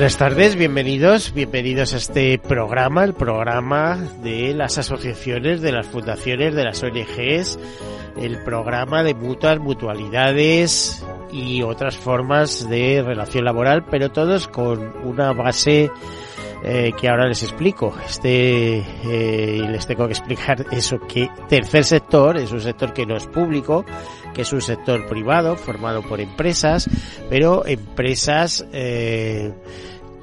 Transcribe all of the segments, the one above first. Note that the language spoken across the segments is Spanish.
Buenas tardes, bienvenidos, bienvenidos a este programa, el programa de las asociaciones, de las fundaciones, de las ONGs, el programa de mutuas, mutualidades y otras formas de relación laboral, pero todos con una base eh, que ahora les explico. Este, eh, les tengo que explicar eso que tercer sector es un sector que no es público, que es un sector privado formado por empresas, pero empresas eh,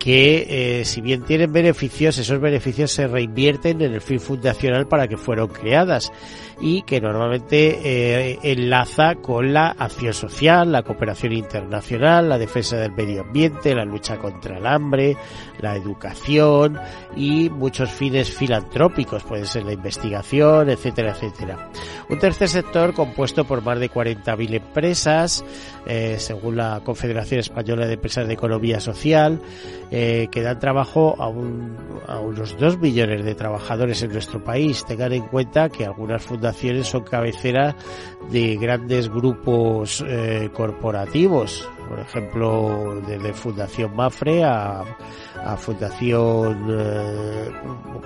que eh, si bien tienen beneficios, esos beneficios se reinvierten en el fin fundacional para que fueron creadas y que normalmente eh, enlaza con la acción social, la cooperación internacional, la defensa del medio ambiente, la lucha contra el hambre, la educación y muchos fines filantrópicos, puede ser la investigación, etcétera, etcétera. Un tercer sector compuesto por más de 40.000 empresas, eh, según la Confederación Española de Empresas de Economía Social, que dan trabajo a, un, a unos 2 millones de trabajadores en nuestro país. Tengan en cuenta que algunas fundaciones son cabeceras de grandes grupos eh, corporativos, por ejemplo, desde Fundación Mafre a, a Fundación eh,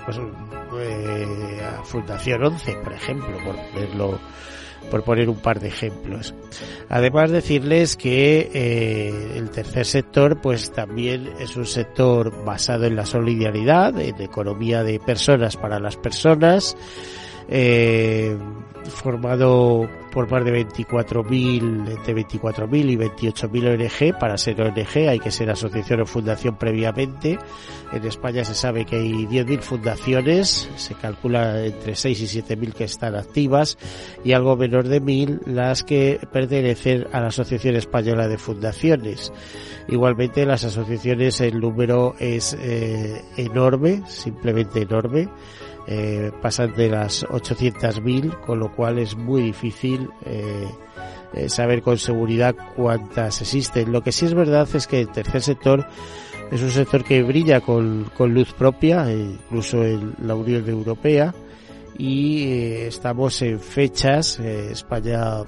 pues, eh, a Fundación 11, por ejemplo, por ponerlo por poner un par de ejemplos. Además decirles que eh, el tercer sector pues también es un sector basado en la solidaridad, en economía de personas para las personas, eh, formado por más de 24.000, entre 24.000 y 28.000 ONG. Para ser ONG hay que ser asociación o fundación previamente. En España se sabe que hay 10.000 fundaciones, se calcula entre 6 y 7.000 que están activas y algo menor de 1.000 las que pertenecen a la Asociación Española de Fundaciones. Igualmente las asociaciones el número es eh, enorme, simplemente enorme eh, pasan de las 800.000, con lo cual es muy difícil eh, eh, saber con seguridad cuántas existen. Lo que sí es verdad es que el tercer sector es un sector que brilla con, luz propia, incluso en la Unión Europea, y eh, estamos en fechas, eh, España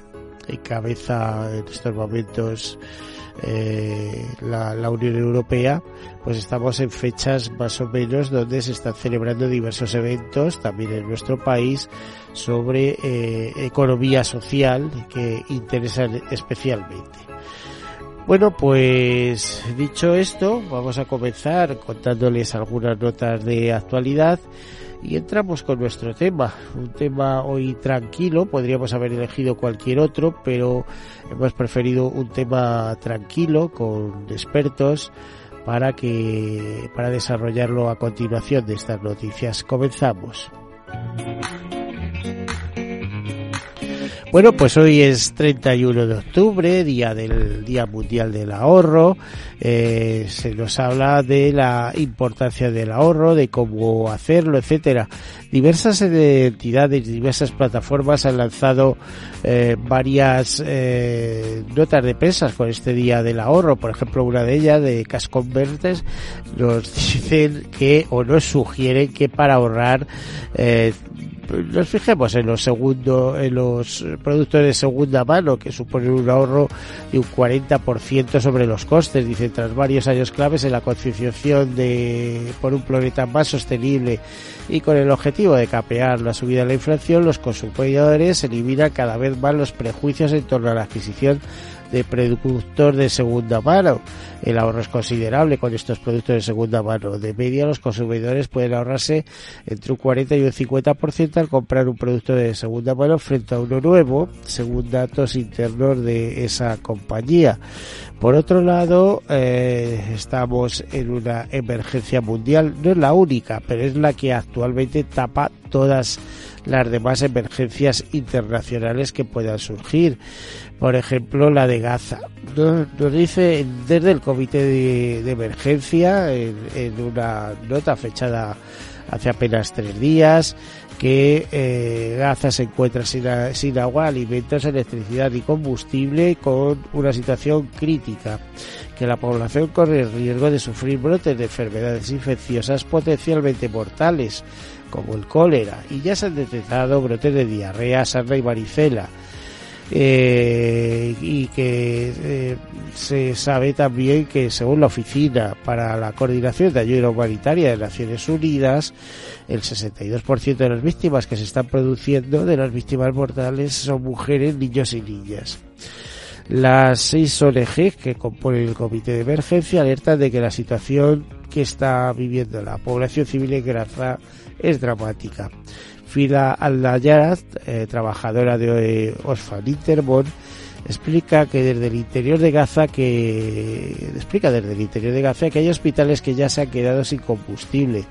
encabeza en estos momentos eh, la, la, Unión Europea, pues estamos en fechas más o menos donde se están celebrando diversos eventos también en nuestro país sobre eh, economía social que interesan especialmente. Bueno, pues dicho esto, vamos a comenzar contándoles algunas notas de actualidad y entramos con nuestro tema. Un tema hoy tranquilo, podríamos haber elegido cualquier otro, pero hemos preferido un tema tranquilo con expertos para que para desarrollarlo a continuación de estas noticias. Comenzamos. Bueno, pues hoy es 31 de octubre, día del Día Mundial del Ahorro. Eh, se nos habla de la importancia del ahorro, de cómo hacerlo, etcétera. Diversas entidades, diversas plataformas han lanzado eh, varias eh, notas de prensa con este Día del Ahorro. Por ejemplo, una de ellas, de Cash nos dicen que o nos sugieren que para ahorrar eh, nos fijemos en los segundo, en los productos de segunda mano que suponen un ahorro de un 40% sobre los costes, dice tras varios años claves en la concienciación de por un planeta más sostenible y con el objetivo de capear la subida de la inflación, los consumidores eliminan cada vez más los prejuicios en torno a la adquisición de productos de segunda mano. El ahorro es considerable con estos productos de segunda mano. De media, los consumidores pueden ahorrarse entre un 40 y un 50% al comprar un producto de segunda mano frente a uno nuevo, según datos internos de esa compañía. Por otro lado, eh, estamos en una emergencia mundial, no es la única, pero es la que actualmente tapa todas las demás emergencias internacionales que puedan surgir. Por ejemplo, la de Gaza. Nos, dice desde el Comité de, Emergencia, en, una nota fechada hace apenas tres días, que eh, Gaza se encuentra sin, sin, agua, alimentos, electricidad y combustible con una situación crítica, que la población corre el riesgo de sufrir brotes de enfermedades infecciosas potencialmente mortales, como el cólera, y ya se han detectado brotes de diarrea, sarna y varicela. Eh, y que eh, se sabe también que según la Oficina para la Coordinación de Ayuda Humanitaria de Naciones Unidas, el 62% de las víctimas que se están produciendo de las víctimas mortales son mujeres, niños y niñas. Las seis ONG que componen el comité de emergencia alertan de que la situación que está viviendo la población civil en Gaza es dramática. Fida Aldayat, eh, trabajadora de Osfan Interbon, explica que desde el interior de Gaza que explica desde el interior de Gaza que hay hospitales que ya se han quedado sin combustible.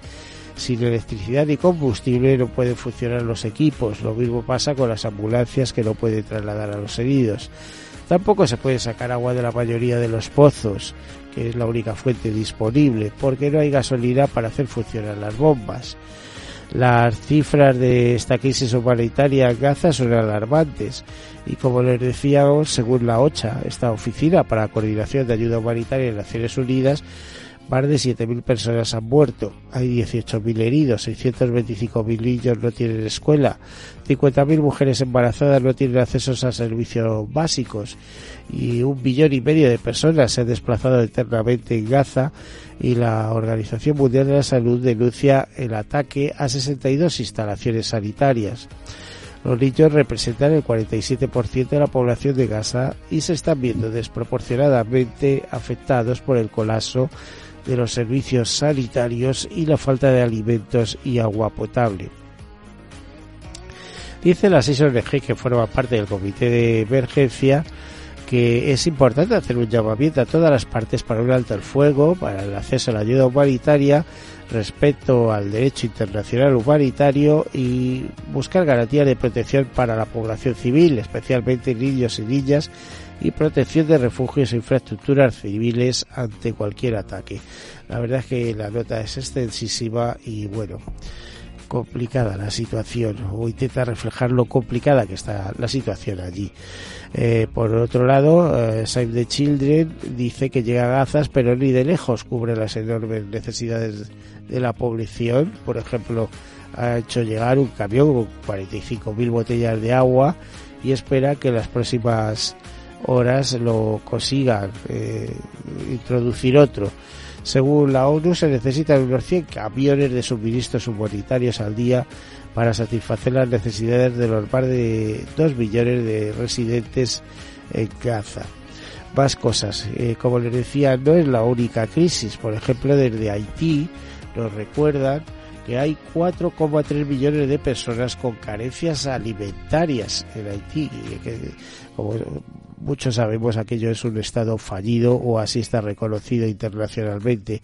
Sin electricidad y combustible no pueden funcionar los equipos. Lo mismo pasa con las ambulancias que no pueden trasladar a los heridos. Tampoco se puede sacar agua de la mayoría de los pozos, que es la única fuente disponible, porque no hay gasolina para hacer funcionar las bombas. Las cifras de esta crisis humanitaria en Gaza son alarmantes y como les decíamos, según la OCHA, esta oficina para la coordinación de ayuda humanitaria de Naciones Unidas, más de 7.000 personas han muerto, hay 18.000 heridos, 625.000 niños no tienen escuela, 50.000 mujeres embarazadas no tienen acceso a servicios básicos y un billón y medio de personas se han desplazado eternamente en Gaza y la Organización Mundial de la Salud denuncia el ataque a 62 instalaciones sanitarias. Los niños representan el 47% de la población de Gaza y se están viendo desproporcionadamente afectados por el colapso de los servicios sanitarios y la falta de alimentos y agua potable. Dice la 6 ONG que forma parte del comité de emergencia que es importante hacer un llamamiento a todas las partes para un alto el fuego, para el acceso a la ayuda humanitaria, respecto al derecho internacional humanitario y buscar garantías de protección para la población civil, especialmente niños y niñas, y protección de refugios e infraestructuras civiles ante cualquier ataque. La verdad es que la nota es extensísima y bueno, complicada la situación o intenta reflejar lo complicada que está la situación allí. Eh, por otro lado, eh, Save the Children dice que llega a Gazas, pero ni de lejos cubre las enormes necesidades de la población. Por ejemplo, ha hecho llegar un camión con 45.000 botellas de agua y espera que las próximas horas lo consigan eh, introducir otro. Según la ONU, se necesitan unos 100 camiones de suministros humanitarios al día para satisfacer las necesidades de los más de 2 millones de residentes en Gaza. Más cosas. Eh, como les decía, no es la única crisis. Por ejemplo, desde Haití nos recuerdan que hay 4,3 millones de personas con carencias alimentarias en Haití. Muchos sabemos aquello es un estado fallido o así está reconocido internacionalmente.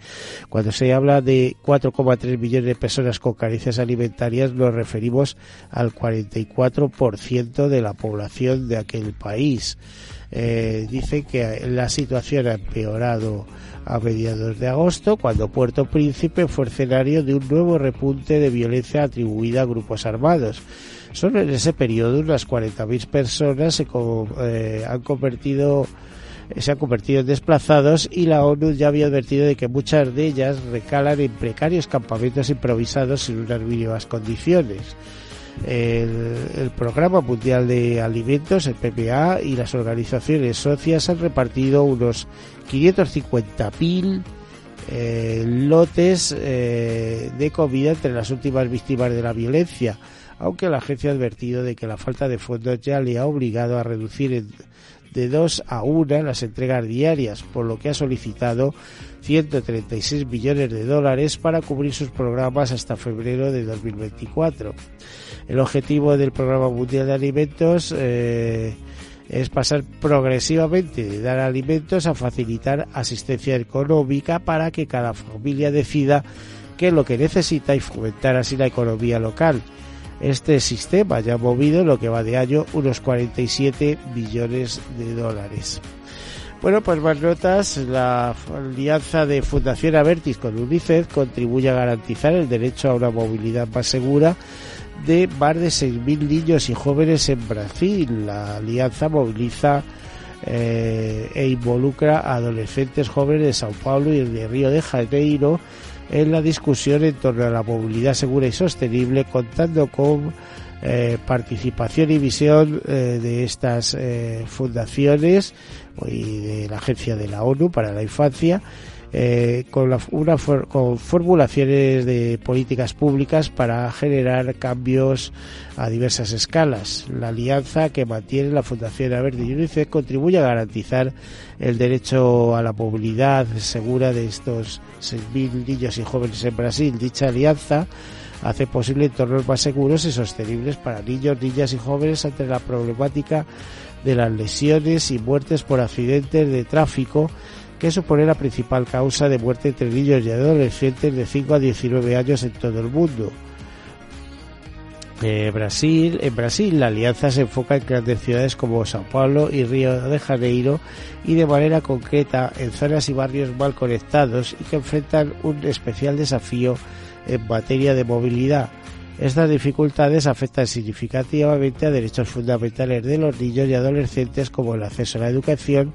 Cuando se habla de 4,3 millones de personas con carencias alimentarias nos referimos al 44% de la población de aquel país. Eh, dice que la situación ha empeorado a mediados de agosto, cuando Puerto Príncipe fue escenario de un nuevo repunte de violencia atribuida a grupos armados. Solo en ese periodo unas 40.000 personas se eh, han convertido se han convertido en desplazados y la ONU ya había advertido de que muchas de ellas recalan en precarios campamentos improvisados en unas mínimas condiciones. El, Programa Mundial de Alimentos, el PPA, y las organizaciones socias han repartido unos 550.000 eh, lotes eh, de comida entre las últimas víctimas de la violencia, aunque la agencia ha advertido de que la falta de fondos ya le ha obligado a reducir de dos a una las entregas diarias, por lo que ha solicitado 136 millones de dólares para cubrir sus programas hasta febrero de 2024. El objetivo del Programa Mundial de Alimentos eh, es pasar progresivamente de dar alimentos a facilitar asistencia económica para que cada familia decida qué es lo que necesita y fomentar así la economía local. Este sistema ya ha movido lo que va de año unos 47 billones de dólares. Bueno, pues más notas. La alianza de Fundación Avertis con UNICEF contribuye a garantizar el derecho a una movilidad más segura de más de 6.000 niños y jóvenes en Brasil. La alianza moviliza eh, e involucra a adolescentes jóvenes de Sao Paulo y de Río de Janeiro en la discusión en torno a la movilidad segura y sostenible, contando con eh, participación y visión eh, de estas eh, fundaciones y de la Agencia de la ONU para la Infancia, con, una con formulaciones de políticas públicas para generar cambios a diversas escalas. La alianza que mantiene la Fundación Verde y UNICEF contribuye a garantizar el derecho a la movilidad segura de estos 6.000 niños y jóvenes en Brasil. Dicha alianza hace posible entornos más seguros y sostenibles para niños, niñas y jóvenes ante la problemática de las lesiones y muertes por accidentes de tráfico que supone la principal causa de muerte entre niños y adolescentes de 5 a 19 años en todo el mundo. Eh, Brasil, en Brasil la alianza se enfoca en grandes ciudades como Sao Paulo y Río de Janeiro y de manera concreta en zonas y barrios mal conectados y que enfrentan un especial desafío en materia de movilidad. Estas dificultades afectan significativamente a derechos fundamentales de los niños y adolescentes como el acceso a la educación,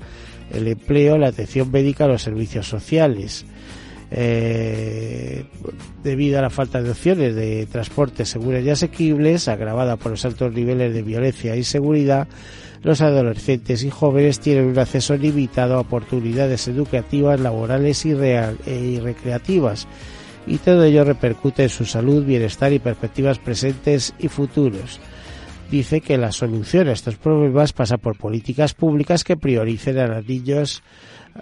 el empleo, la atención médica, los servicios sociales. Eh, debido a la falta de opciones de transporte seguros y asequibles, agravada por los altos niveles de violencia e inseguridad, los adolescentes y jóvenes tienen un acceso limitado a oportunidades educativas, laborales y, y recreativas y todo ello repercute en su salud, bienestar y perspectivas presentes y futuros. Dice que la solución a estos problemas pasa por políticas públicas que prioricen a los niños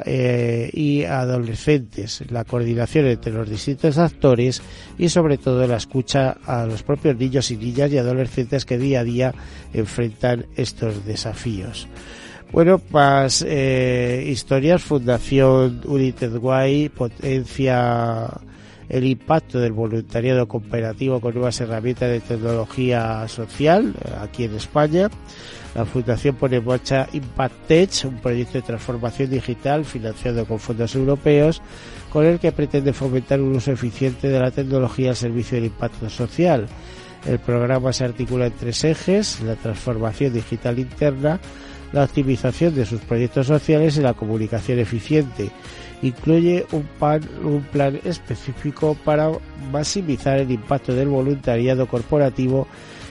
eh, y adolescentes, la coordinación entre los distintos actores y sobre todo la escucha a los propios niños y niñas y adolescentes que día a día enfrentan estos desafíos. Bueno, más eh, historias, Fundación United Way, potencia el impacto del voluntariado cooperativo con nuevas herramientas de tecnología social eh, aquí en España. La Fundación pone en marcha Impact Tech, un proyecto de transformación digital financiado con fondos europeos, con el que pretende fomentar un uso eficiente de la tecnología al servicio del impacto social. El programa se articula en tres ejes, la transformación digital interna, la optimización de sus proyectos sociales y la comunicación eficiente incluye un, un plan específico para maximizar el impacto del voluntariado corporativo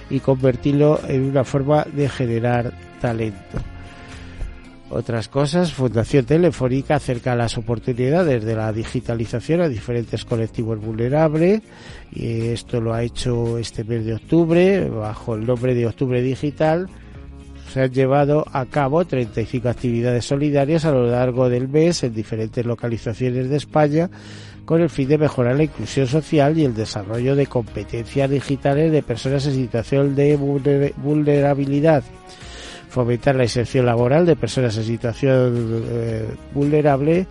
y convertirlo en una forma de generar talento. Otras cosas, Fundación Telefónica acerca las oportunidades de la digitalización a diferentes colectivos vulnerables y esto lo ha hecho este mes de octubre bajo el nombre de Octubre Digital se han llevado a cabo 35 actividades solidarias a lo largo del mes en diferentes localizaciones de España con el fin de mejorar la inclusión social y el desarrollo de competencias digitales de personas en situación de vulnerabilidad, fomentar la inserción laboral de personas en situación eh, vulnerable,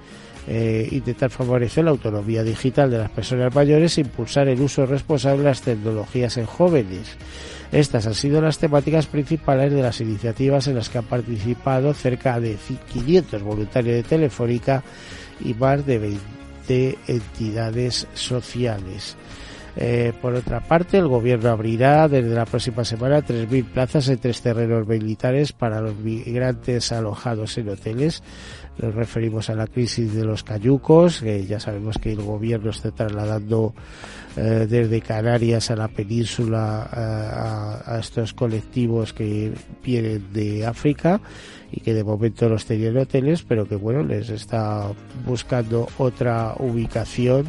eh, intentar favorecer la autonomía digital de las personas mayores e impulsar el uso responsable de las tecnologías en jóvenes. Estas han sido las temáticas principales de las iniciativas en las que han participado cerca de 500 voluntarios de Telefónica y más de 20 entidades sociales. Eh, por otra parte, el gobierno abrirá desde la próxima semana 3.000 plazas en tres terrenos militares para los migrantes alojados en hoteles. Nos referimos a la crisis de los cayucos, que ya sabemos que el gobierno está trasladando eh, desde Canarias a la península a, a, estos colectivos que vienen de África y que de momento los tenían en hoteles, pero que bueno, les está buscando otra ubicación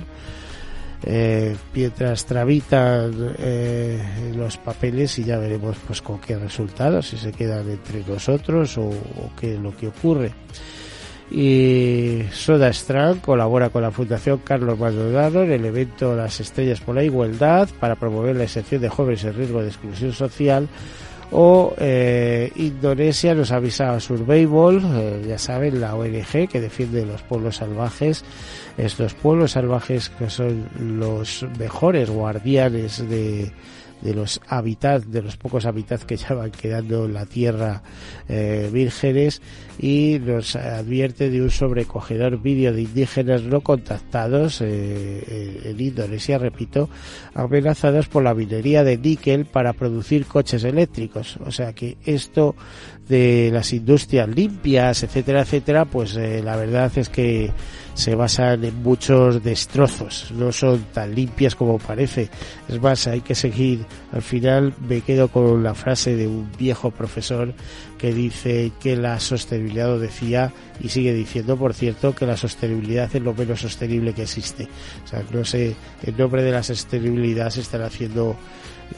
eh, mientras tramitan eh, los papeles y ya veremos pues con qué resultados, si se quedan entre nosotros o qué es lo que ocurre. Y Soda Strand colabora con la Fundación Carlos Maldonado en el evento Las Estrellas por la Igualdad para promover la excepción de jóvenes en riesgo de exclusión social. O eh, Indonesia nos avisa a Survival, eh, ya saben, la ONG que defiende los pueblos salvajes, estos pueblos salvajes que son los mejores guardianes de, de los hábitats, de los pocos hábitats que ya van quedando en la tierra eh, vírgenes y nos advierte de un sobrecogedor vídeo de indígenas no contactados eh, en Indonesia, repito, amenazados por la minería de níquel para producir coches eléctricos. O sea que esto de las industrias limpias, etcétera, etcétera, pues eh, la verdad es que se basan en muchos destrozos, no son tan limpias como parece. Es más, hay que seguir. Al final me quedo con la frase de un viejo profesor que dice que la sostenibilidad, decía, y sigue diciendo, por cierto, que la sostenibilidad es lo menos sostenible que existe. O sea, no sé, en nombre de la sostenibilidad se están haciendo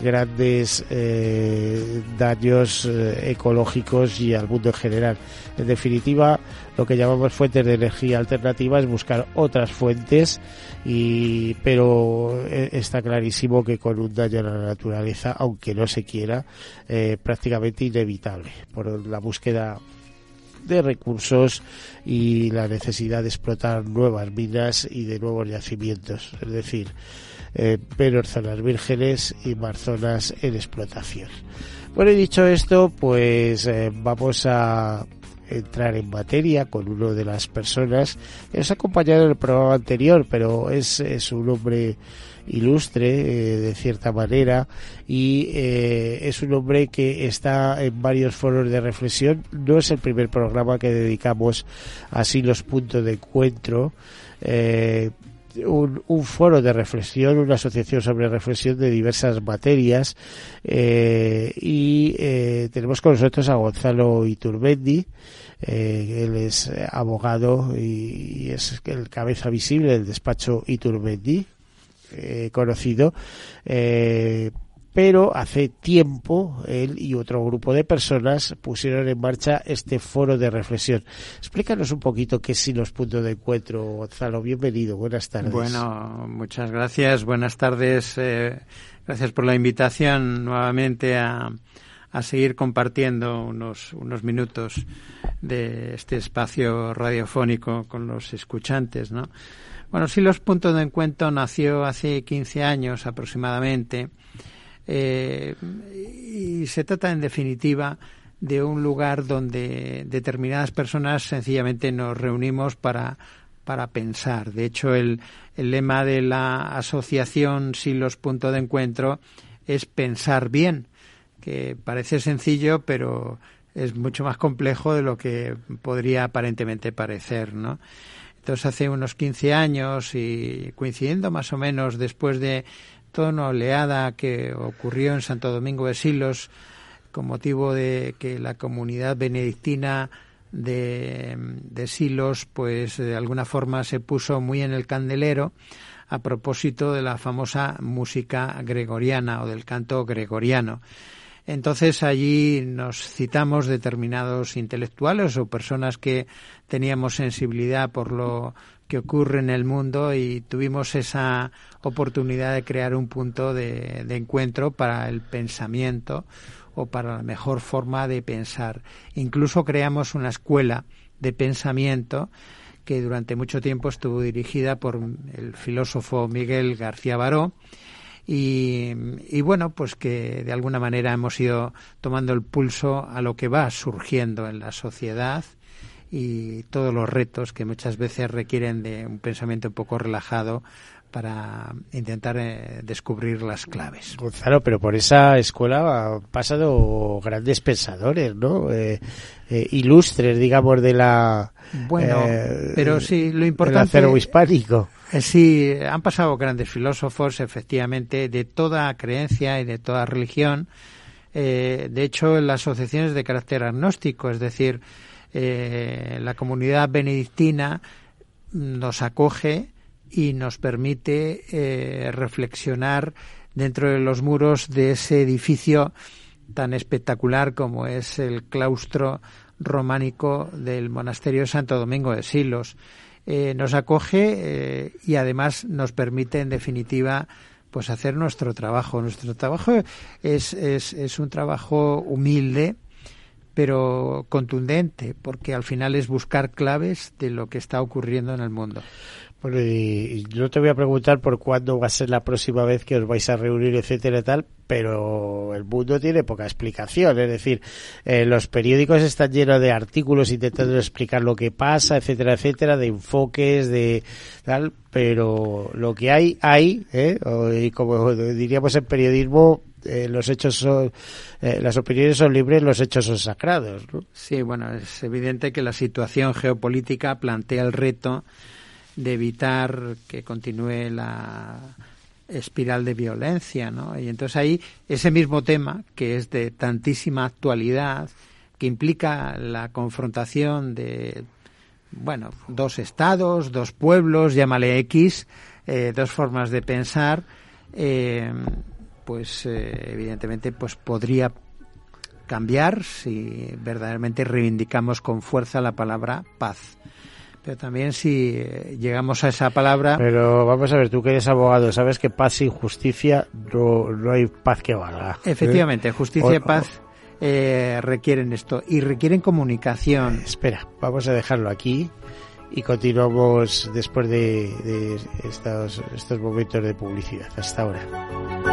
grandes eh, daños eh, ecológicos y al mundo en general. En definitiva, lo que llamamos fuentes de energía alternativa es buscar otras fuentes, y, pero eh, está clarísimo que con un daño a la naturaleza, aunque no se quiera, eh, prácticamente inevitable por la búsqueda de recursos y la necesidad de explotar nuevas minas y de nuevos yacimientos. Es decir, eh, menos zonas vírgenes y más zonas en explotación. Bueno, y dicho esto, pues eh, vamos a entrar en materia con uno de las personas que nos ha acompañado en el programa anterior, pero es, es un hombre ilustre eh, de cierta manera y es un hombre que está en varios foros de reflexión. No es el primer programa que dedicamos así los puntos de encuentro. Un, un, foro de reflexión, una asociación sobre reflexión de diversas materias eh, y eh, tenemos con nosotros a Gonzalo Iturbendi, eh, él es abogado y, y, es el cabeza visible del despacho Iturbendi, conocido pero hace tiempo él y otro grupo de personas pusieron en marcha este foro de reflexión. Explícanos un poquito qué son los puntos de encuentro, Gonzalo. Bienvenido, buenas tardes. Bueno, muchas gracias, buenas tardes. Eh, gracias por la invitación nuevamente a, a seguir compartiendo unos, unos minutos de este espacio radiofónico con los escuchantes, ¿no? Bueno, sí, los puntos de encuentro nació hace 15 años aproximadamente eh, y se trata, en definitiva, de un lugar donde determinadas personas sencillamente nos reunimos para, para pensar. De hecho, el, el lema de la asociación Silos Punto de Encuentro es pensar bien, que parece sencillo, pero es mucho más complejo de lo que podría aparentemente parecer, ¿no? Entonces, hace unos 15 años y coincidiendo más o menos después de una oleada que ocurrió en Santo Domingo de Silos con motivo de que la comunidad benedictina de, de Silos, pues de alguna forma se puso muy en el candelero a propósito de la famosa música gregoriana o del canto gregoriano. Entonces allí nos citamos determinados intelectuales o personas que teníamos sensibilidad por lo que ocurre en el mundo y tuvimos esa oportunidad de crear un punto de, encuentro para el pensamiento o para la mejor forma de pensar. Incluso creamos una escuela de pensamiento que durante mucho tiempo estuvo dirigida por el filósofo Miguel García Baró y, y, bueno, pues que de alguna manera hemos ido tomando el pulso a lo que va surgiendo en la sociedad y todos los retos que muchas veces requieren de un pensamiento un poco relajado para intentar eh, descubrir las claves. Gonzalo, pero por esa escuela han pasado grandes pensadores, ¿no? Eh, eh, ilustres, digamos, de la. Bueno, pero sí, lo importante. Del hispánico. sí, han pasado grandes filósofos, efectivamente, de toda creencia y de toda religión. de hecho, en las asociaciones de carácter agnóstico, es decir, la comunidad benedictina nos acoge y nos permite eh, reflexionar dentro de los muros de ese edificio tan espectacular como es el claustro románico del monasterio de Santo Domingo de Silos. Eh, nos acoge eh, y además nos permite en definitiva pues hacer nuestro trabajo. Nuestro trabajo es, es, es un trabajo humilde, pero contundente, porque al final es buscar claves de lo que está ocurriendo en el mundo. Bueno, y, no te voy a preguntar por cuándo va a ser la próxima vez que os vais a reunir, etcétera tal, pero el mundo tiene poca explicación. Es decir, eh, los periódicos están llenos de artículos intentando explicar lo que pasa, etcétera, etcétera, de enfoques, de tal, pero lo que hay, hay, ¿eh? y como diríamos en periodismo, eh, los hechos son, eh, las opiniones son libres, los hechos son sagrados. ¿no? Sí, bueno, es evidente que la situación geopolítica plantea el reto de evitar que continúe la espiral de violencia, ¿no? Y entonces ahí ese mismo tema que es de tantísima actualidad, que implica la confrontación de bueno, dos estados, dos pueblos, llámale X, eh, dos formas de pensar, eh, pues eh, evidentemente pues podría cambiar si verdaderamente reivindicamos con fuerza la palabra paz. Pero también si eh, llegamos a esa palabra... Pero vamos a ver, tú que eres abogado, sabes que paz sin justicia no, no hay paz que valga. ¿eh? Efectivamente, justicia y paz eh, requieren esto y requieren comunicación. espera, vamos a dejarlo aquí y continuamos después de, de estos, estos momentos de publicidad. Hasta ahora.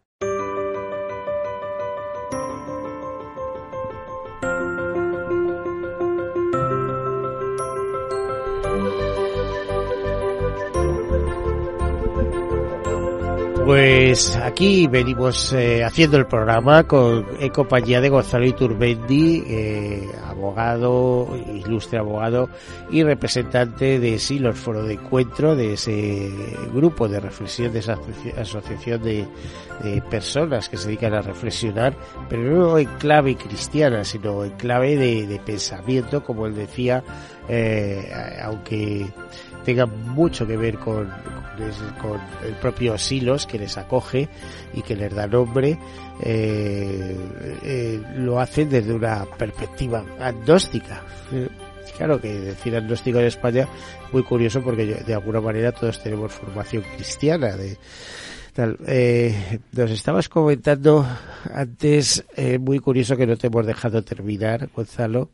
Pues aquí venimos eh, haciendo el programa con en compañía de Gonzalo Iturbendi, eh, abogado, ilustre abogado y representante de Silos Foro de Encuentro, de ese grupo de reflexión, de esa asociación de, personas que se dedican a reflexionar, pero no en clave cristiana, sino en clave de, pensamiento, como él decía, eh, aunque tenga mucho que ver con, con, el propio Silos que les acoge y que les da nombre, eh, eh, lo hacen desde una perspectiva agnóstica. Eh, claro que decir agnóstico en España muy curioso porque de alguna manera todos tenemos formación cristiana de tal. nos estabas comentando antes, muy curioso que no te hemos dejado terminar, Gonzalo,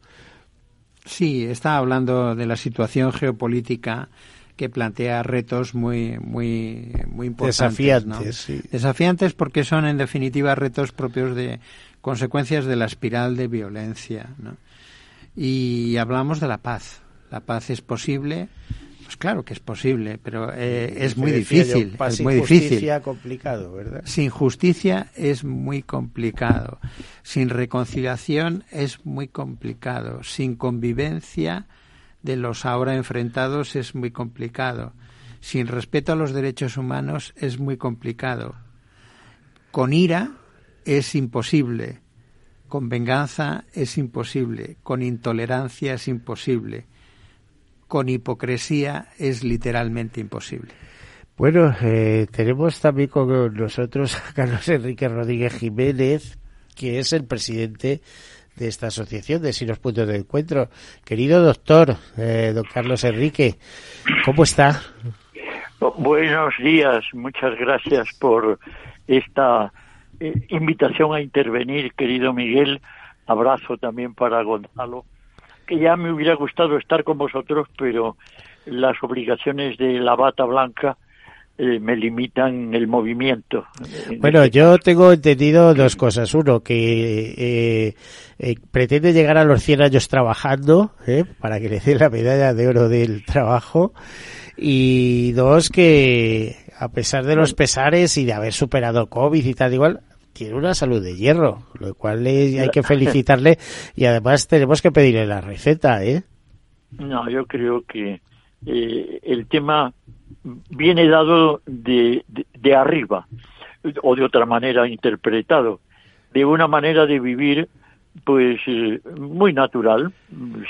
Sí, está hablando de la situación geopolítica que plantea retos muy muy muy importantes. Desafiantes, Desafiantes porque son en definitiva retos propios de consecuencias de la espiral de violencia. ¿no? Y hablamos de la paz. La paz es posible pues claro que es posible, pero eh, es muy difícil. es muy difícil. complicado, ¿verdad? Sin justicia es muy complicado. Sin reconciliación es muy complicado. Sin convivencia de los ahora enfrentados es muy complicado. Sin respeto a los derechos humanos es muy complicado. Con ira es imposible. Con venganza es imposible. Con intolerancia es imposible con hipocresía es literalmente imposible. Bueno, eh, tenemos también con nosotros a Carlos Enrique Rodríguez Jiménez, que es el presidente de esta asociación de Sinos Puntos de Encuentro. Querido doctor, eh, don Carlos Enrique, ¿cómo está? Buenos días, muchas gracias por esta eh, invitación a intervenir, querido Miguel. Abrazo también para Gonzalo, que ya me hubiera gustado estar con vosotros, pero las obligaciones de la bata blanca eh, me limitan el movimiento. Bueno, yo tengo entendido dos cosas. Uno, que eh, eh, pretende llegar a los 100 años trabajando, para que le den la medalla de oro del trabajo. Y dos, que a pesar de los pesares y de haber superado COVID y tal, igual, tiene una salud de hierro, lo cual hay que felicitarle y además tenemos que pedirle la receta, ¿eh? No, yo creo que el tema viene dado de, de, arriba o de otra manera interpretado, de una manera de vivir pues eh, muy natural,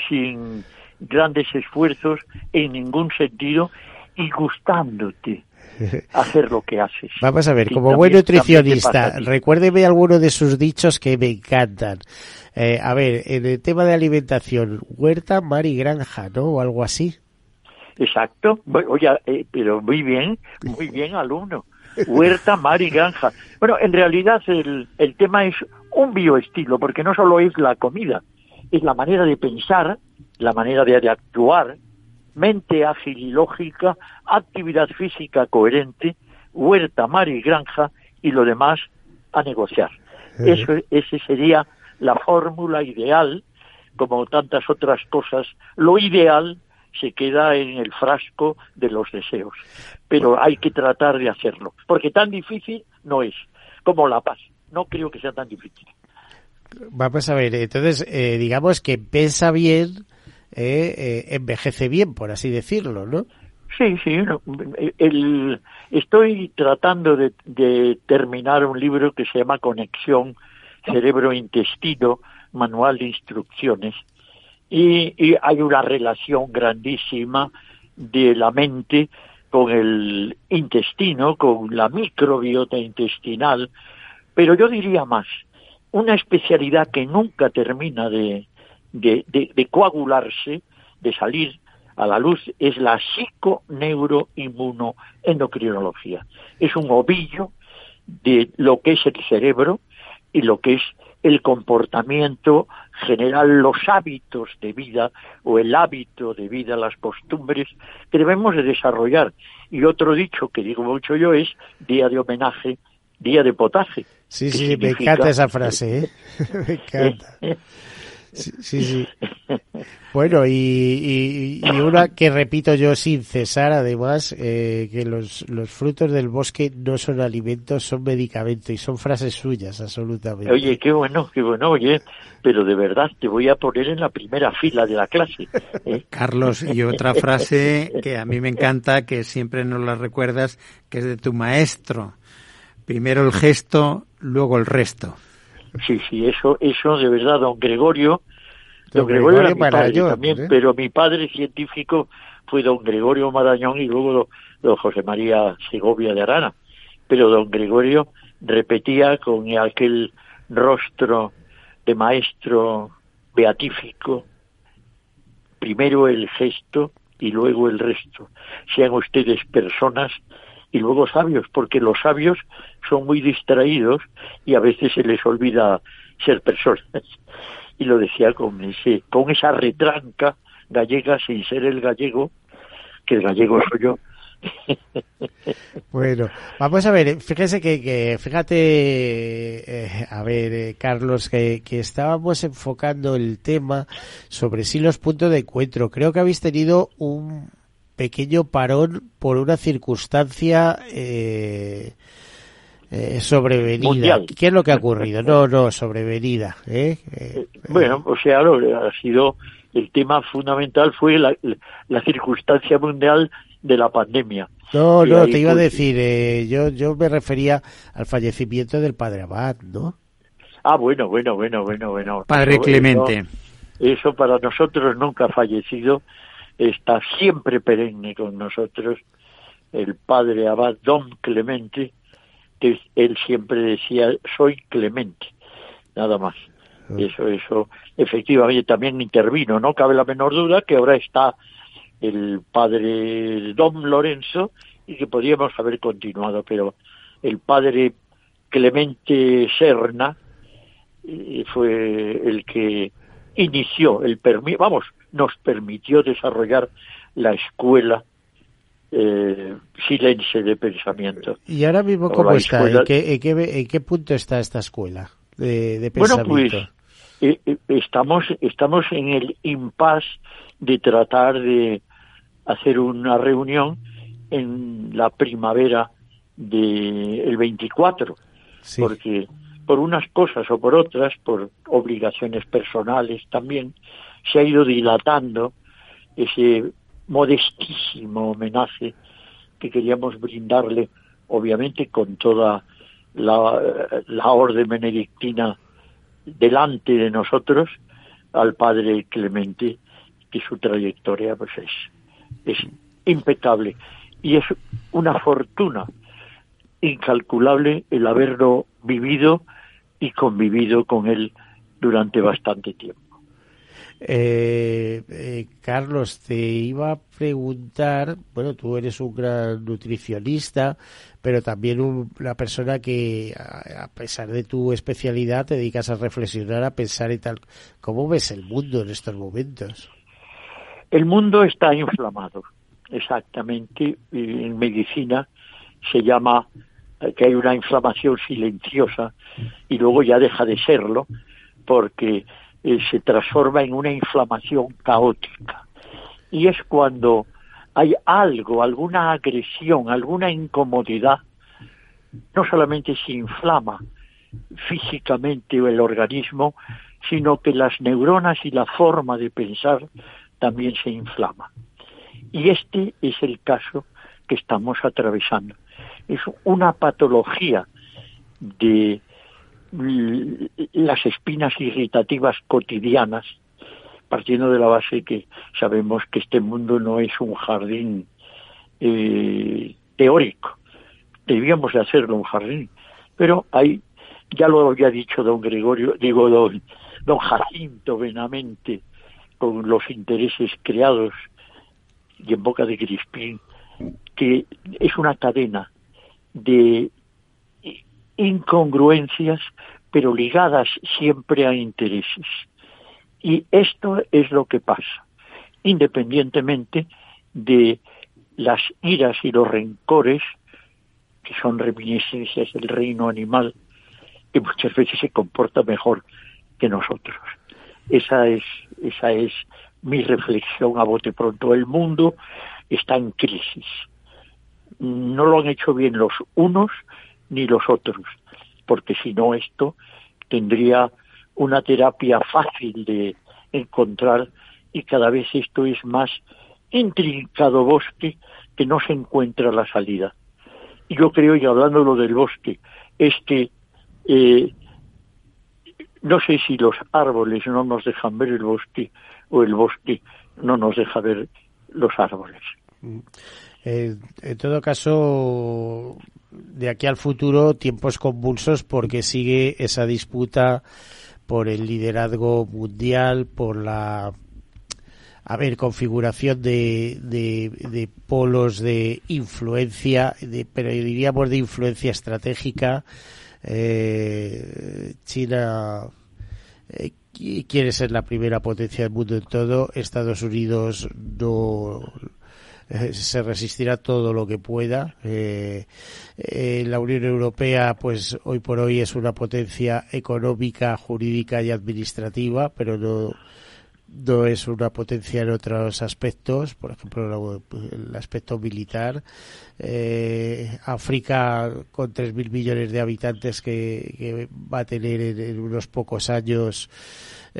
sin grandes esfuerzos en ningún sentido y gustándote hacer lo que haces. Vamos a ver, como buen nutricionista, recuérdeme alguno de sus dichos que me encantan. Eh, a ver, en el tema de alimentación, huerta, mar y granja, ¿no? O algo así. Exacto. Oye, eh, pero muy bien, muy bien, alumno. Huerta, mar y granja. Bueno, en realidad el, el tema es un bioestilo, porque no solo es la comida, es la manera de pensar, la manera de, actuar, mente ágil y lógica, actividad física coherente, huerta, mar y granja, y lo demás a negociar. Eso, ese sería la fórmula ideal, como tantas otras cosas. Lo ideal se queda en el frasco de los deseos. Pero hay que tratar de hacerlo, porque tan difícil no es como la paz. No creo que sea tan difícil. Vamos a ver, entonces, eh, digamos que piensa bien, eh, eh, envejece bien, por así decirlo, ¿no? Sí, sí. el, estoy tratando de, de terminar un libro que se llama Conexión Cerebro-Intestino, Manual de Instrucciones, y, hay una relación grandísima de la mente con el intestino, con la microbiota intestinal, pero yo diría más, una especialidad que nunca termina de, de, de, coagularse, de salir a la luz, es la psiconeuroinmunoendocrinología. Es un ovillo de lo que es el cerebro y lo que es el comportamiento general, los hábitos de vida o el hábito de vida, las costumbres que debemos de desarrollar. Y otro dicho que digo mucho yo es día de homenaje, día de potaje. Sí, sí, me encanta esa frase, ¿eh? me encanta. Sí, sí. Bueno, y, y, una que repito yo sin cesar, además, eh, que los, los frutos del bosque no son alimentos, son medicamentos, y son frases suyas, absolutamente. Oye, qué bueno, qué bueno, oye, pero de verdad te voy a poner en la primera fila de la clase. ¿eh? Carlos, y otra frase que a mí me encanta, que siempre nos la recuerdas, que es de tu maestro. Primero el gesto, luego el resto. Sí, sí, eso, eso de verdad, don Gregorio, don, Gregorio, era mi padre también, ¿eh? pero mi padre científico fue don Gregorio Marañón y luego don, José María Segovia de Arana. Pero don Gregorio repetía con aquel rostro de maestro beatífico, primero el gesto y luego el resto. Sean ustedes personas y luego sabios, porque los sabios son muy distraídos y a veces se les olvida ser personas. Y lo decía con, ese, con esa retranca gallega sin ser el gallego, que el gallego soy yo. Bueno, vamos a ver, fíjese que, fíjate, eh, a ver, eh, Carlos, que, que, estábamos enfocando el tema sobre si los puntos de encuentro. Creo que habéis tenido un, pequeño parón por una circunstancia eh, eh, sobrevenida. ¿Qué es lo que ha ocurrido? No, no, sobrevenida. ¿eh? eh bueno, o sea, ha sido el tema fundamental fue la, la circunstancia mundial de la pandemia. No, no, te iba a decir, yo, yo me refería al fallecimiento del padre Abad, ¿no? Ah, bueno, bueno, bueno, bueno, bueno. Padre Clemente. eso para nosotros nunca ha fallecido está siempre perenne con nosotros, el padre abad Don Clemente, que él siempre decía, soy Clemente, nada más. Eso, eso, efectivamente también intervino, no cabe la menor duda que ahora está el padre Don Lorenzo y que podríamos haber continuado, pero el padre Clemente Serna eh, fue el que inició el vamos, nos permitió desarrollar la escuela eh, silencio de pensamiento. ¿Y ahora mismo cómo está? ¿En, qué, punto está esta escuela de, pensamiento? Bueno, pues eh, eh, estamos, estamos en el impasse de tratar de hacer una reunión en la primavera del el 24, porque por unas cosas o por otras, por obligaciones personales también, se ha ido dilatando ese modestísimo homenaje que queríamos brindarle, obviamente con toda la, la orden benedictina delante de nosotros, al padre Clemente, que su trayectoria pues es, es impecable. Y es una fortuna incalculable el haberlo vivido y convivido con él durante bastante tiempo. Eh, eh, Carlos, te iba a preguntar, bueno, tú eres un gran nutricionista, pero también una persona que, a, pesar de tu especialidad, te dedicas a reflexionar, a pensar y tal. ¿Cómo ves el mundo en estos momentos? El mundo está inflamado, exactamente. En medicina se llama que hay una inflamación silenciosa y luego ya deja de serlo porque eh, se transforma en una inflamación caótica. Y es cuando hay algo, alguna agresión, alguna incomodidad, no solamente se inflama físicamente el organismo, sino que las neuronas y la forma de pensar también se inflama. Y este es el caso que estamos atravesando. Es una patología de las espinas irritativas cotidianas, partiendo de la base que sabemos que este mundo no es un jardín eh, teórico. Debíamos de hacerlo un jardín, pero hay, ya lo había dicho don Gregorio, digo don, don Jacinto Benamente, con los intereses creados y en boca de Crispín, que es una cadena de incongruencias, pero ligadas siempre a intereses. Y esto es lo que pasa, independientemente de las iras y los rencores, que son reminiscencias del reino animal, que muchas veces se comporta mejor que nosotros. Esa es, esa es mi reflexión a bote pronto. El mundo está en crisis. No lo han hecho bien los unos ni los otros, porque si no esto tendría una terapia fácil de encontrar y cada vez esto es más intrincado bosque que no se encuentra la salida. Y yo creo, y hablando lo del bosque, es que eh, no sé si los árboles no nos dejan ver el bosque o el bosque no nos deja ver los árboles. Mm. Eh, en todo caso, de aquí al futuro, tiempos convulsos porque sigue esa disputa por el liderazgo mundial, por la a ver, configuración de, de, polos de influencia, de, pero diríamos de influencia estratégica. Eh, China eh, quiere ser la primera potencia del mundo en todo. Estados Unidos no eh, se resistirá todo lo que pueda. Eh, eh, la Unión Europea, pues hoy por hoy es una potencia económica, jurídica y administrativa, pero no, no es una potencia en otros aspectos, por ejemplo el aspecto militar. Eh, África con 3.000 millones de habitantes que, va a tener en, unos pocos años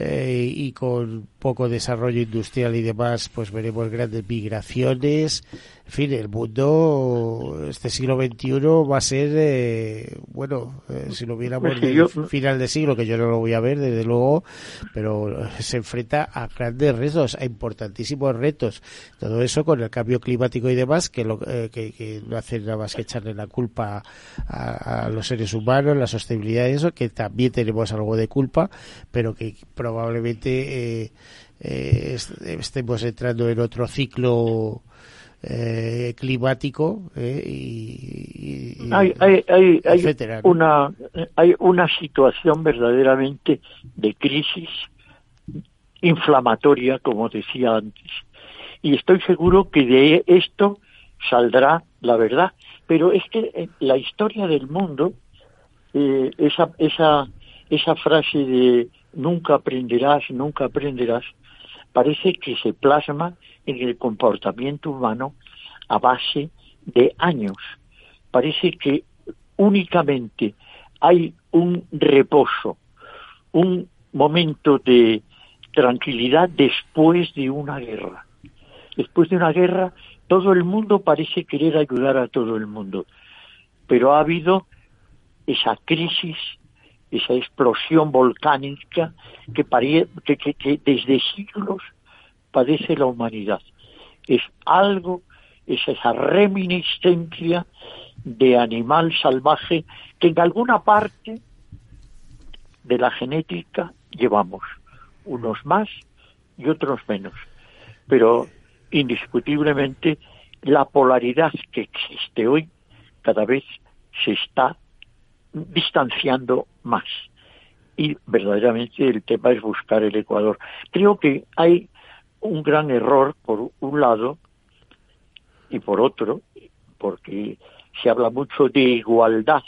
eh, y con poco desarrollo industrial y demás, pues veremos grandes migraciones. En fin, el mundo, este siglo XXI va a ser, eh, bueno, eh, si lo viéramos pues final de siglo, que yo no lo voy a ver, desde luego, pero se enfrenta a grandes retos, a importantísimos retos. Todo eso con el cambio climático y demás, que, lo, que, no hacen nada más que echarle la culpa a, los seres humanos, la sostenibilidad y eso, que también tenemos algo de culpa, pero que probablemente eh, eh, estemos entrando en otro ciclo eh, climático y, hay, hay, hay, una hay una situación verdaderamente de crisis inflamatoria como decía antes. Y estoy seguro que de esto saldrá la verdad. Pero es que la historia del mundo esa esa esa frase de nunca aprenderás, nunca aprenderás, parece que se plasma en el comportamiento humano a base de años. Parece que únicamente hay un reposo, un momento de tranquilidad después de una guerra. Después de una guerra, todo el mundo parece querer ayudar a todo el mundo, pero ha habido esa crisis esa explosión volcánica que, que, desde siglos padece la humanidad. Es algo, es esa reminiscencia de animal salvaje que en alguna parte de la genética llevamos, unos más y otros menos. Pero indiscutiblemente la polaridad que existe hoy cada vez se está distanciando más. Y verdaderamente el tema es buscar el Ecuador. Creo que hay un gran error por un lado y por otro, porque se habla mucho de igualdad.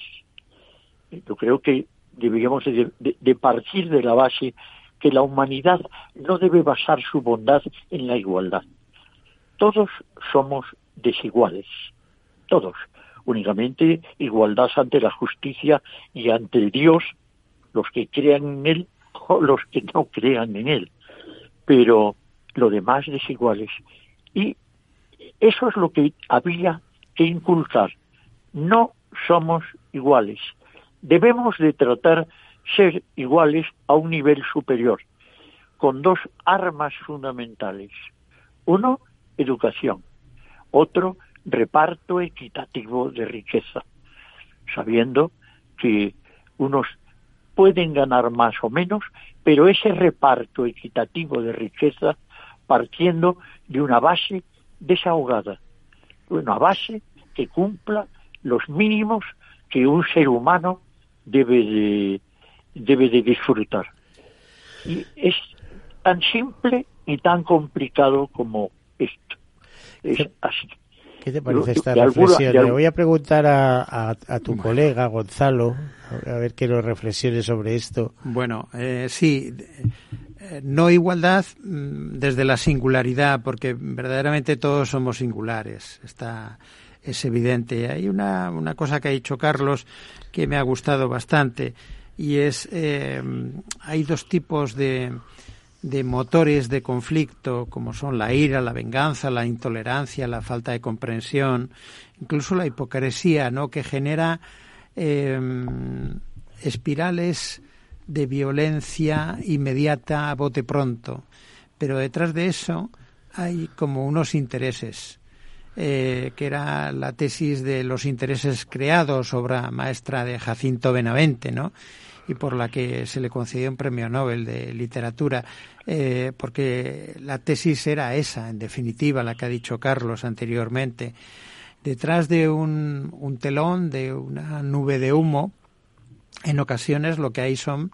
Yo creo que deberíamos de, partir de la base que la humanidad no debe basar su bondad en la igualdad. Todos somos desiguales, todos únicamente igualdad ante la justicia y ante Dios, los que crean en Él o los que no crean en Él. Pero lo demás desiguales. Y eso es lo que había que inculcar. No somos iguales. Debemos de tratar ser iguales a un nivel superior, con dos armas fundamentales. Uno, educación. Otro, reparto equitativo de riqueza, sabiendo que unos pueden ganar más o menos, pero ese reparto equitativo de riqueza partiendo de una base desahogada, una base que cumpla los mínimos que un ser humano debe de, debe de disfrutar. Y es tan simple y tan complicado como esto. Es así. ¿Qué te parece esta reflexión? Le voy a preguntar a, tu colega Gonzalo, a ver qué nos reflexione sobre esto. Bueno, eh, sí, no igualdad mm, desde la singularidad, porque verdaderamente todos somos singulares. Está, es evidente. Hay una, una cosa que ha dicho Carlos que me ha gustado bastante y es eh, hay dos tipos de de motores de conflicto como son la ira, la venganza, la intolerancia, la falta de comprensión, incluso la hipocresía, ¿no? que genera em, espirales de violencia inmediata a bote pronto. Pero detrás de eso hay como unos intereses, eh, que era la tesis de los intereses creados, obra maestra de Jacinto Benavente, ¿no? y por la que se le concedió un premio Nobel de literatura, eh, porque la tesis era esa, en definitiva, la que ha dicho Carlos anteriormente. Detrás de un, un telón, de una nube de humo, en ocasiones lo que hay son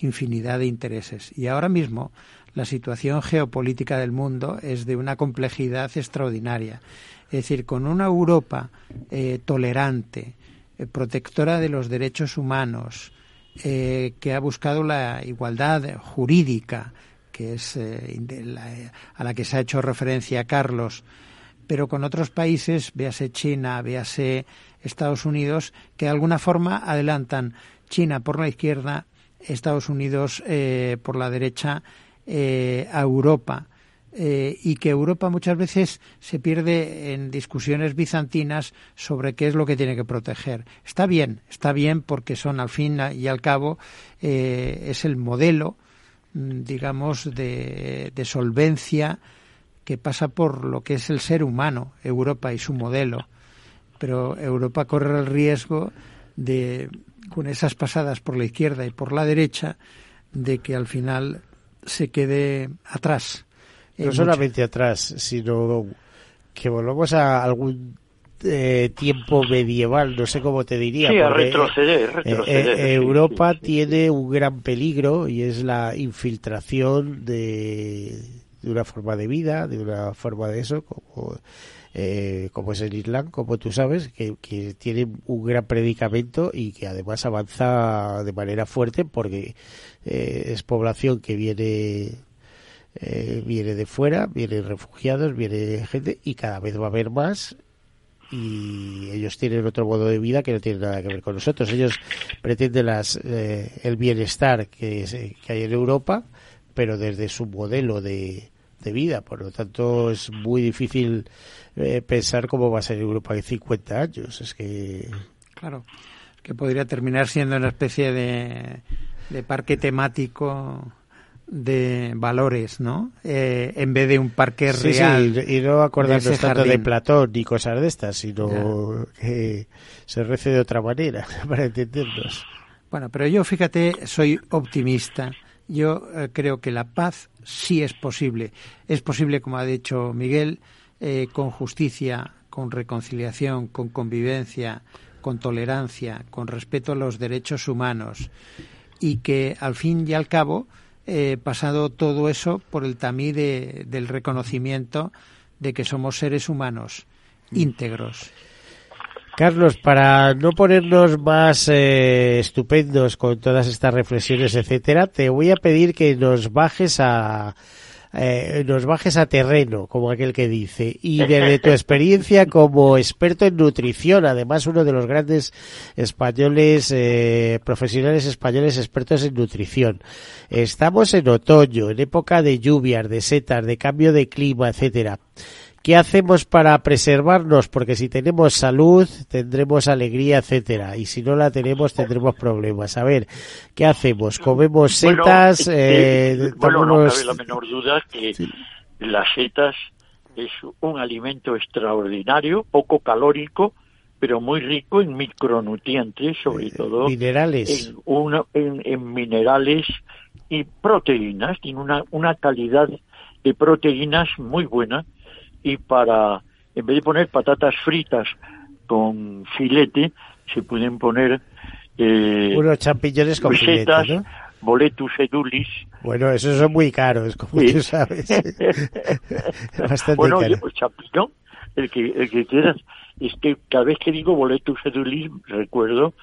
infinidad de intereses. Y ahora mismo la situación geopolítica del mundo es de una complejidad extraordinaria. Es decir, con una Europa eh, tolerante, eh, protectora de los derechos humanos, eh, que ha buscado la igualdad jurídica, que es eh, a la que se ha hecho referencia Carlos, pero con otros países, véase China, véase Estados Unidos, que de alguna forma adelantan China por la izquierda, Estados Unidos eh, por la derecha eh, a Europa. Eh, y que Europa muchas veces se pierde en discusiones bizantinas sobre qué es lo que tiene que proteger. Está bien, está bien porque son al fin y al cabo es el modelo, mm, digamos, de, de solvencia que pasa por lo que es el ser humano, Europa y su modelo. Pero Europa corre el riesgo de, con esas pasadas por la izquierda y por la derecha, de que al final se quede atrás. No solamente atrás, sino que volvamos a algún eh, tiempo medieval, no sé cómo te diría. Sí, a retroceder. Eh, eh, Europa tiene un gran peligro y es la infiltración de, de una forma de vida, de una forma de eso, como eh, como es el Islam, como tú sabes, que, tiene un gran predicamento y que además avanza de manera fuerte porque eh, es población que viene eh, viene de fuera, vienen refugiados, viene gente y cada vez va a haber más y ellos tienen otro modo de vida que no tiene nada que ver con nosotros. Ellos pretenden las, el bienestar que, que hay en Europa, pero desde su modelo de, de vida. Por lo tanto, es muy difícil eh, pensar cómo va a ser Europa en 50 años. Es que. Claro, que podría terminar siendo una especie de, de parque temático de valores, ¿no? Eh, en vez de un parque real. y no acordarnos tanto de Platón ni cosas de estas, sino que se rece de otra manera, para entendernos. Bueno, pero yo, fíjate, soy optimista. Yo eh, creo que la paz sí es posible. Es posible, como ha dicho Miguel, eh, con justicia, con reconciliación, con convivencia, con tolerancia, con respeto a los derechos humanos y que al fin y al cabo, eh, pasado todo eso por el tamiz del reconocimiento de que somos seres humanos mm. íntegros. Carlos, para no ponernos más eh, estupendos con todas estas reflexiones, etcétera, te voy a pedir que nos bajes a eh, nos bajes a terreno, como aquel que dice, y desde tu experiencia como experto en nutrición, además uno de los grandes españoles, eh, profesionales españoles expertos en nutrición. Estamos en otoño, en época de lluvias, de setas, de cambio de clima, etcétera. ¿Qué hacemos para preservarnos? Porque si tenemos salud, tendremos alegría, etcétera. Y si no la tenemos, tendremos problemas. A ver, ¿qué hacemos? ¿Comemos setas? eh, bueno no cabe la menor duda que las setas es un alimento extraordinario, poco calórico, pero muy rico en micronutrientes, sobre eh, todo minerales. En, en, minerales y proteínas. Tiene una, una calidad de proteínas muy buena y para, en vez de poner patatas fritas con filete, se pueden poner eh, unos champiñones con filete, ¿no? boletus edulis. Bueno, esos son muy caros, como tú sabes. Bastante bueno, caro. pues champiñón, el que, el que quieras. Es que cada vez que digo boletus edulis, recuerdo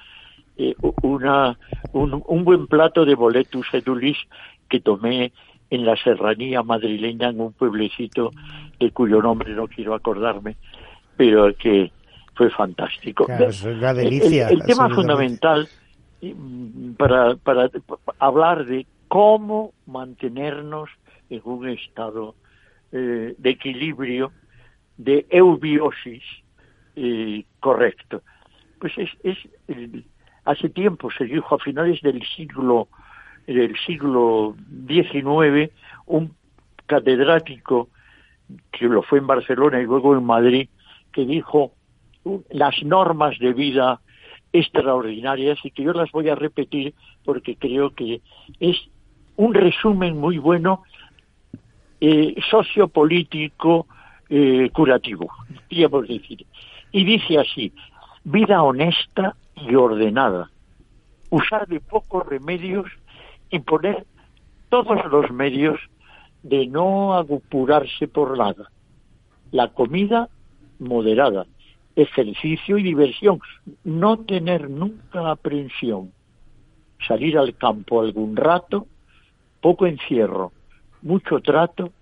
eh, una, un, un buen plato de boletus edulis que tomé en la serranía madrileña, en un pueblecito de cuyo nombre no quiero acordarme, pero que fue fantástico. es una delicia. El, tema fundamental mm, para, para hablar de cómo mantenernos en un estado eh, de equilibrio, de eubiosis eh, correcto. Pues es, es hace tiempo se dijo a finales del siglo del siglo XIX un catedrático que lo fue en Barcelona y luego en Madrid, que dijo las normas de vida extraordinarias y que yo las voy a repetir porque creo que es un resumen muy bueno eh, sociopolítico eh, curativo, podríamos decir. Y dice así, vida honesta y ordenada, usar de pocos remedios y poner todos los medios de no agupurarse por nada. La comida moderada, ejercicio y diversión, no tener nunca aprensión, salir al campo algún rato, poco encierro, mucho trato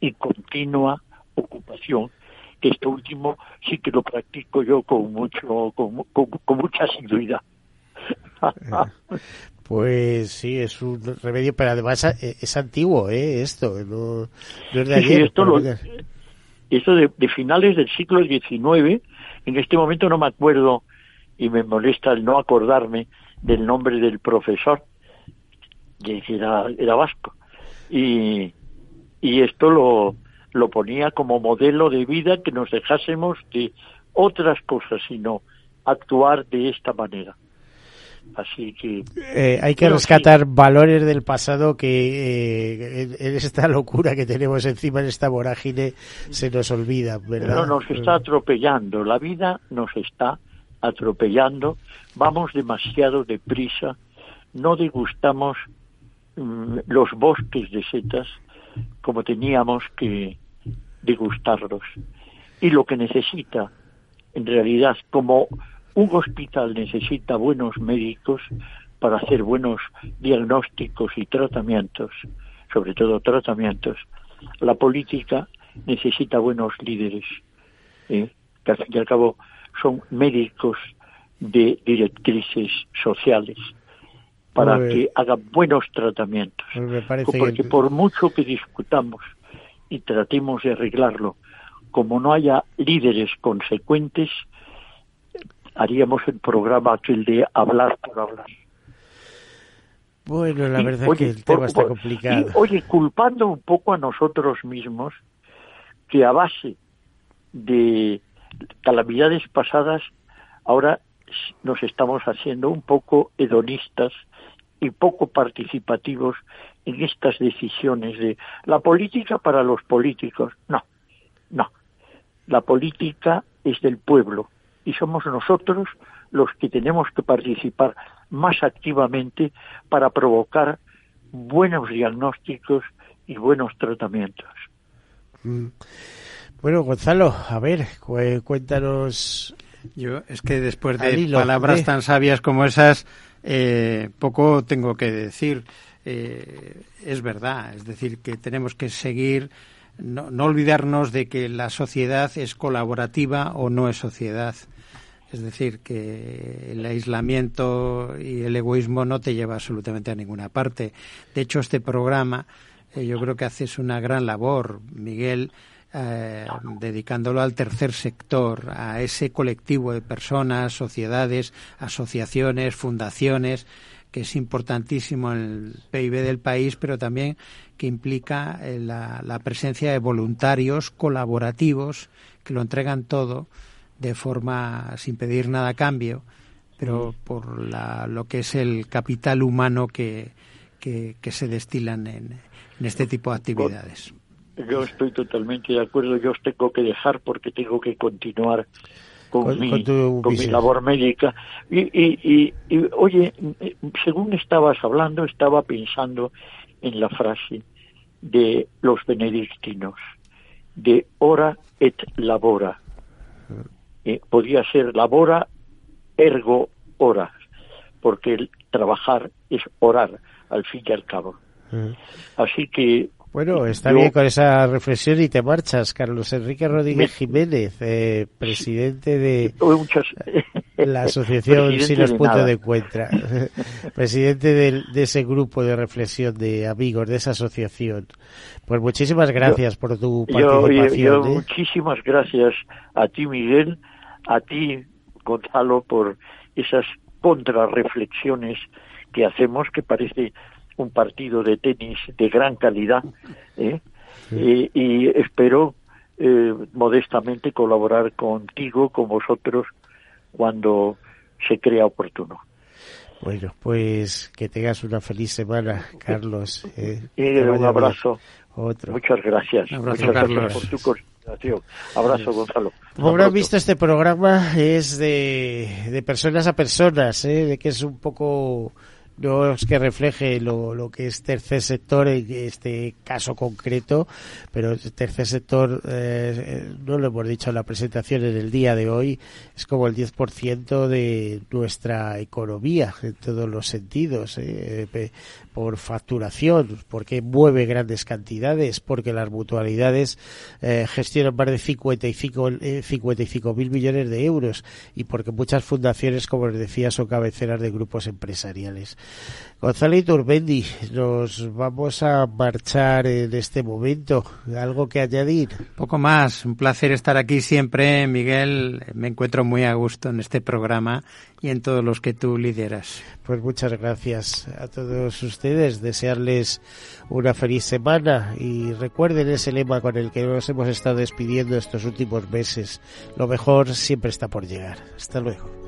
y continua ocupación, que esto último sí que lo practico yo con mucho con, con mucha asiduidad. Pues sí, es un remedio, pero además eh, es antiguo, ¿eh? Esto, no, es de ayer. esto, de, de, finales del siglo XIX, en este momento no me acuerdo y me molesta el no acordarme del nombre del profesor, que era, era vasco. Y, y esto lo, lo ponía como modelo de vida que nos dejásemos de otras cosas, sino actuar de esta manera. Así que eh, hay que rescatar valores del pasado que eh, en esta locura que tenemos encima en esta vorágine se nos olvida, ¿verdad? No nos está atropellando, la vida nos está atropellando, vamos demasiado deprisa, no degustamos mm, los bosques de setas como teníamos que degustarlos. Y lo que necesita, en realidad, como un hospital necesita buenos médicos para hacer buenos diagnósticos y tratamientos, sobre todo tratamientos, la política necesita buenos líderes, ¿eh? que al fin y al cabo son médicos de directrices sociales para que hagan buenos tratamientos. Porque por mucho que discutamos y tratemos de arreglarlo, como no haya líderes consecuentes, haríamos el programa aquel de hablar por hablar. Bueno, la verdad es que el tema está complicado. oye, culpando un poco a nosotros mismos, que a base de calamidades pasadas, ahora nos estamos haciendo un poco hedonistas y poco participativos en estas decisiones de la política para los políticos. No, no. La política es del pueblo y somos nosotros los que tenemos que participar más activamente para provocar buenos diagnósticos y buenos tratamientos. Mm. Bueno, Gonzalo, a ver, cuéntanos. Yo es que después de palabras tan sabias como esas, eh, poco tengo que decir. Eh, es verdad, es decir, que tenemos que seguir, no, no olvidarnos de que la sociedad es colaborativa o no es sociedad. Es decir, que el aislamiento y el egoísmo no te lleva absolutamente a ninguna parte. De hecho, este programa eh, yo creo que haces una gran labor, Miguel, eh, dedicándolo al tercer sector, a ese colectivo de personas, sociedades, asociaciones, fundaciones, que es importantísimo en el PIB del país, pero también que implica eh, la, la presencia de voluntarios colaborativos que lo entregan todo de forma sin pedir nada a cambio, pero mm. por la, lo que es el capital humano que, que, se destilan en, en, este tipo de actividades. Yo estoy totalmente de acuerdo. Yo os tengo que dejar porque tengo que continuar con, mi, con mi, labor médica. Y, y, y, oye, según estabas hablando, estaba pensando en la frase de los benedictinos, de ora et labora. Eh, podía ser labora ergo ora, porque el trabajar es orar al fin y al cabo. Mm. Así que bueno, está bien con esa reflexión y te marchas, Carlos Enrique Rodríguez Jiménez, eh, presidente de la asociación Si los puntos de encuentra, presidente de, ese grupo de reflexión de amigos de esa asociación. Pues muchísimas gracias por tu participación. ¿eh? Muchísimas gracias a ti, Miguel, a ti, Gonzalo, por esas contrarreflexiones que hacemos, que parece un partido de tenis de gran calidad, ¿eh? y, espero eh, modestamente colaborar contigo, con vosotros, cuando se crea oportuno. Bueno, pues que tengas una feliz semana, Carlos. Eh, un abrazo. Muchas gracias. Muchas gracias por tu consideración. Abrazo, Gonzalo. Como habrán visto, este programa es de, de personas a personas, ¿eh? de que es un poco no es que refleje lo, lo que es tercer sector en este caso concreto, pero el tercer sector, eh, no lo hemos dicho en la presentación en el día de hoy, es como el 10% de nuestra economía en todos los sentidos, eh, por facturación, porque mueve grandes cantidades, porque las mutualidades eh, gestionan más de 55 55 mil millones de euros y porque muchas fundaciones, como les decía, son cabeceras de grupos empresariales. Gonzalo Iturbendi, nos vamos a marchar en este momento. ¿Algo que añadir? Poco más. Un placer estar aquí siempre, Miguel. Me encuentro muy a gusto en este programa y en todos los que tú lideras. Pues muchas gracias a todos ustedes. Desearles una feliz semana y recuerden ese lema con el que nos hemos estado despidiendo estos últimos meses. Lo mejor siempre está por llegar. Hasta luego.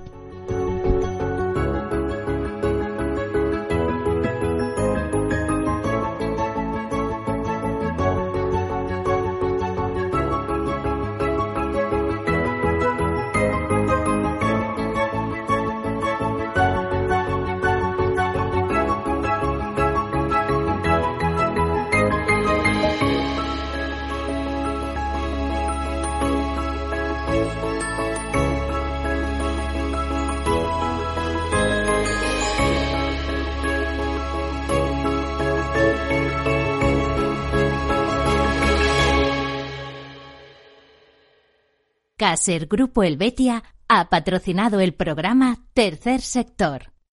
Caser Grupo Helvetia ha patrocinado el programa Tercer Sector.